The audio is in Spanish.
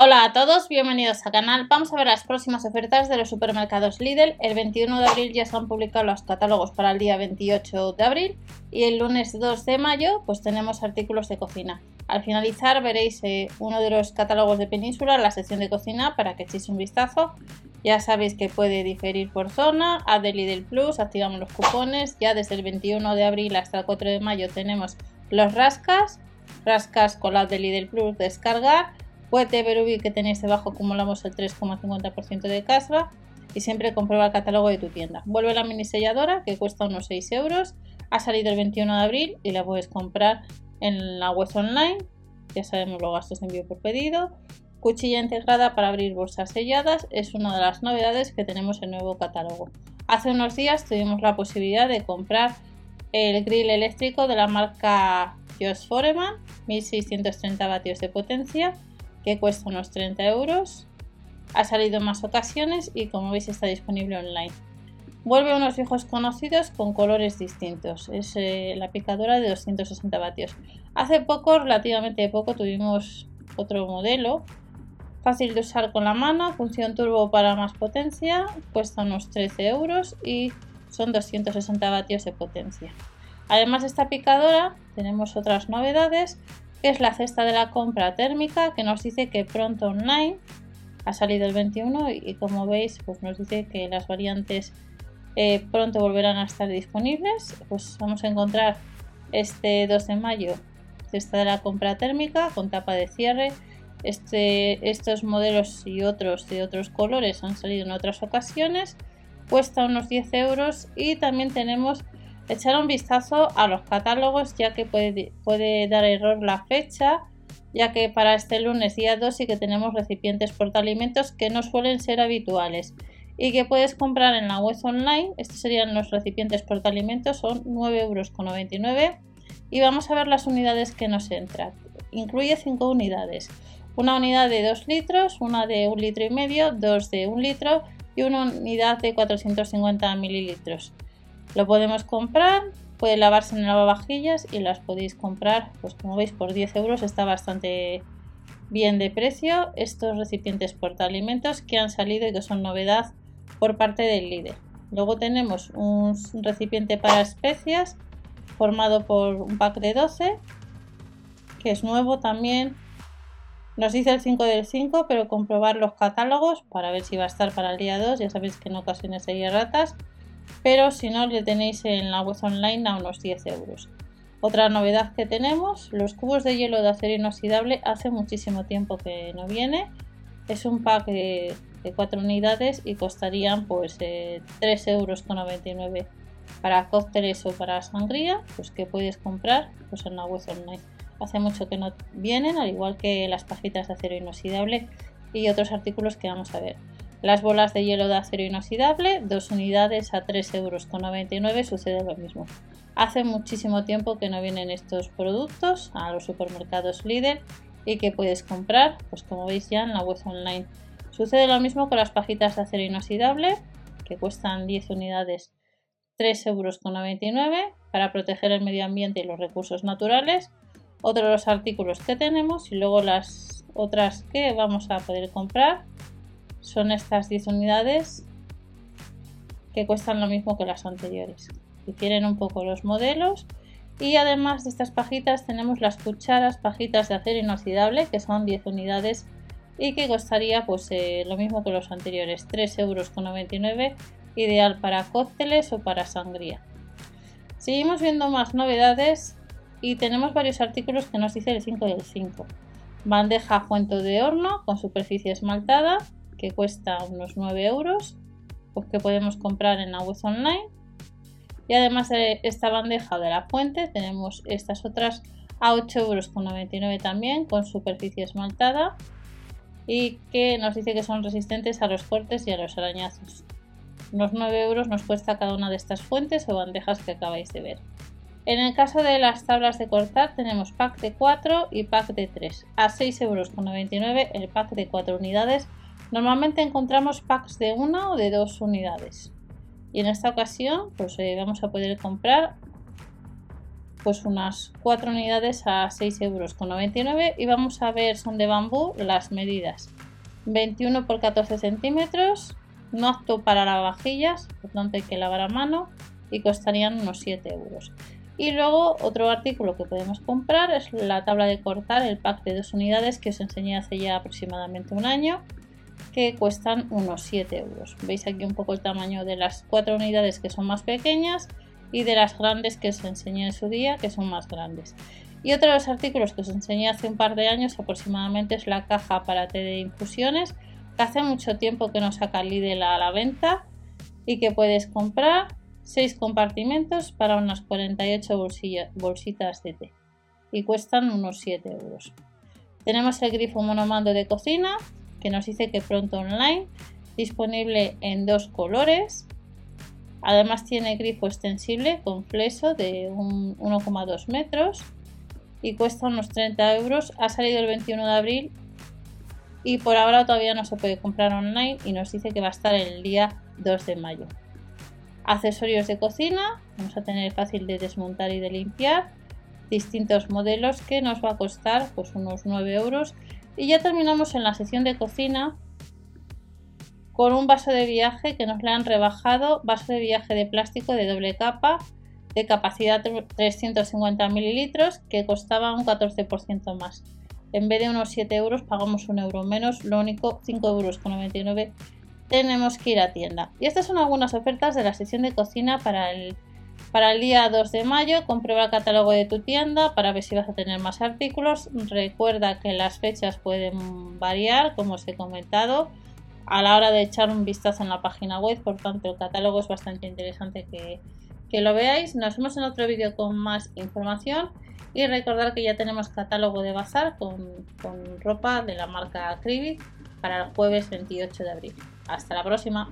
Hola a todos, bienvenidos al canal. Vamos a ver las próximas ofertas de los supermercados Lidl. El 21 de abril ya se han publicado los catálogos para el día 28 de abril y el lunes 2 de mayo pues tenemos artículos de cocina. Al finalizar veréis eh, uno de los catálogos de Península, la sección de cocina, para que echéis un vistazo. Ya sabéis que puede diferir por zona, a de Lidl Plus, activamos los cupones. Ya desde el 21 de abril hasta el 4 de mayo tenemos los rascas, rascas con la de Lidl Plus descargar Web de Berubi que tenéis debajo acumulamos el 3,50% de casva y siempre comprueba el catálogo de tu tienda. Vuelve la mini selladora que cuesta unos 6 euros. Ha salido el 21 de abril y la puedes comprar en la web online. Ya sabemos los gastos de envío por pedido. Cuchilla integrada para abrir bolsas selladas es una de las novedades que tenemos en el nuevo catálogo. Hace unos días tuvimos la posibilidad de comprar el grill eléctrico de la marca Joss Foreman, 1630 vatios de potencia que cuesta unos 30 euros. Ha salido en más ocasiones y como veis está disponible online. Vuelve unos viejos conocidos con colores distintos. Es eh, la picadora de 260 vatios. Hace poco, relativamente poco, tuvimos otro modelo. Fácil de usar con la mano, función turbo para más potencia, cuesta unos 13 euros y son 260 vatios de potencia. Además de esta picadora, tenemos otras novedades es la cesta de la compra térmica que nos dice que pronto online ha salido el 21 y, como veis pues nos dice que las variantes eh, pronto volverán a estar disponibles. Pues vamos a encontrar este 2 de mayo cesta de la compra térmica con tapa de cierre. Este, estos modelos y otros de otros colores han salido en otras ocasiones cuesta unos 10 euros y también tenemos echar un vistazo a los catálogos ya que puede, dar error la fecha ya que para este lunes día 2 sí que tenemos recipientes portaalimentos que no suelen ser habituales y que puedes comprar en la web online. Estos serían los recipientes portaalimentos, son 9,99 euros y vamos a ver las unidades que nos entran. Incluye 5 unidades, una unidad de 2 litros, una de 1 litro y medio, dos de 1 litro y una unidad de 450 mililitros. Lo podemos comprar, puede lavarse en lavavajillas y las podéis comprar, pues como veis, por 10 euros está bastante bien de precio estos recipientes portaalimentos que han salido y que son novedad por parte del líder. Luego tenemos un recipiente para especias formado por un pack de 12 que es nuevo también. Nos dice el 5 del 5, pero comprobar los catálogos para ver si va a estar para el día 2. Ya sabéis que en ocasiones hay ratas pero si no le tenéis en la web online a unos 10 euros. Otra novedad que tenemos, los cubos de hielo de acero inoxidable hace muchísimo tiempo que no viene. Es un pack de, 4 unidades y costarían pues 3,99 eh, euros para cócteles o para sangría, pues que puedes comprar pues en la web online. Hace mucho que no vienen, al igual que las pajitas de acero inoxidable y otros artículos que vamos a ver. Las bolas de hielo de acero inoxidable, dos unidades a 3,99 euros, sucede lo mismo. Hace muchísimo tiempo que no vienen estos productos a los supermercados líder y que puedes comprar, pues como veis ya en la web online. Sucede lo mismo con las pajitas de acero inoxidable, que cuestan 10 unidades 3,99 euros para proteger el medio ambiente y los recursos naturales. Otro los artículos que tenemos y luego las otras que vamos a poder comprar son estas 10 unidades que cuestan lo mismo que las anteriores. Difieren un poco los modelos. Y además de estas pajitas tenemos las cucharas pajitas de acero inoxidable que son 10 unidades y que costaría pues eh, lo mismo que los anteriores, 3,99 euros, ideal para cócteles o para sangría. Seguimos viendo más novedades y tenemos varios artículos que nos dice el 5 del 5. Bandeja cuento de horno con superficie esmaltada, que cuesta unos 9 euros, pues que podemos comprar en la web online. Y además de esta bandeja de la fuente, tenemos estas otras a 8,99 euros también, con superficie esmaltada y que nos dice que son resistentes a los cortes y a los arañazos. Unos 9 euros nos cuesta cada una de estas fuentes o bandejas que acabáis de ver. En el caso de las tablas de cortar tenemos pack de 4 y pack de 3. A 6,99 euros el pack de 4 unidades Normalmente encontramos packs de una o de dos unidades. Y en esta ocasión, pues eh, vamos a poder comprar pues unas 4 unidades a 6,99 euros y vamos a ver son de bambú las medidas. 21 por 14 centímetros no apto para lavavajillas por tanto hay que lavar a mano y costarían unos 7 euros. Y luego otro artículo que podemos comprar es la tabla de cortar el pack de dos unidades que os enseñé hace ya aproximadamente un año que cuestan unos 7 euros veis aquí un poco el tamaño de las cuatro unidades que son más pequeñas y de las grandes que os enseñé en su día, que son más grandes. Y otro de los artículos que os enseñé hace un par de años aproximadamente es la caja para té de infusiones, que hace mucho tiempo que no saca Lidl a la venta y que puedes comprar 6 compartimentos para unas 48 bolsitas de té y cuestan unos 7 euros. Tenemos el grifo monomando de cocina que nos dice que pronto online, disponible en dos colores, Además tiene grifo extensible con fleso de 1,2 metros y cuesta unos 30 euros. Ha salido el 21 de abril y por ahora todavía no se puede comprar online y nos dice que va a estar el día 2 de mayo. Accesorios de cocina, vamos a tener fácil de desmontar y de limpiar. Distintos modelos que nos va a costar pues unos 9 euros. Y ya terminamos en la sección de cocina con un vaso de viaje que nos le han rebajado, vaso de viaje de plástico de doble capa de capacidad 350 mililitros que costaba un 14% más. En vez de unos 7 euros pagamos un euro menos, lo único 5 euros con 99 tenemos que ir a tienda. Y estas son algunas ofertas de la sección de cocina para el, para el día 2 de mayo. Comprueba el catálogo de tu tienda para ver si vas a tener más artículos. Recuerda que las fechas pueden variar, como os he comentado a la hora de echar un vistazo en la página web. Por tanto, el catálogo es bastante interesante que, lo veáis. Nos vemos en otro vídeo con más información. Y recordar que ya tenemos catálogo de bazar con, con ropa de la marca Cribit para el jueves 28 de abril. Hasta la próxima.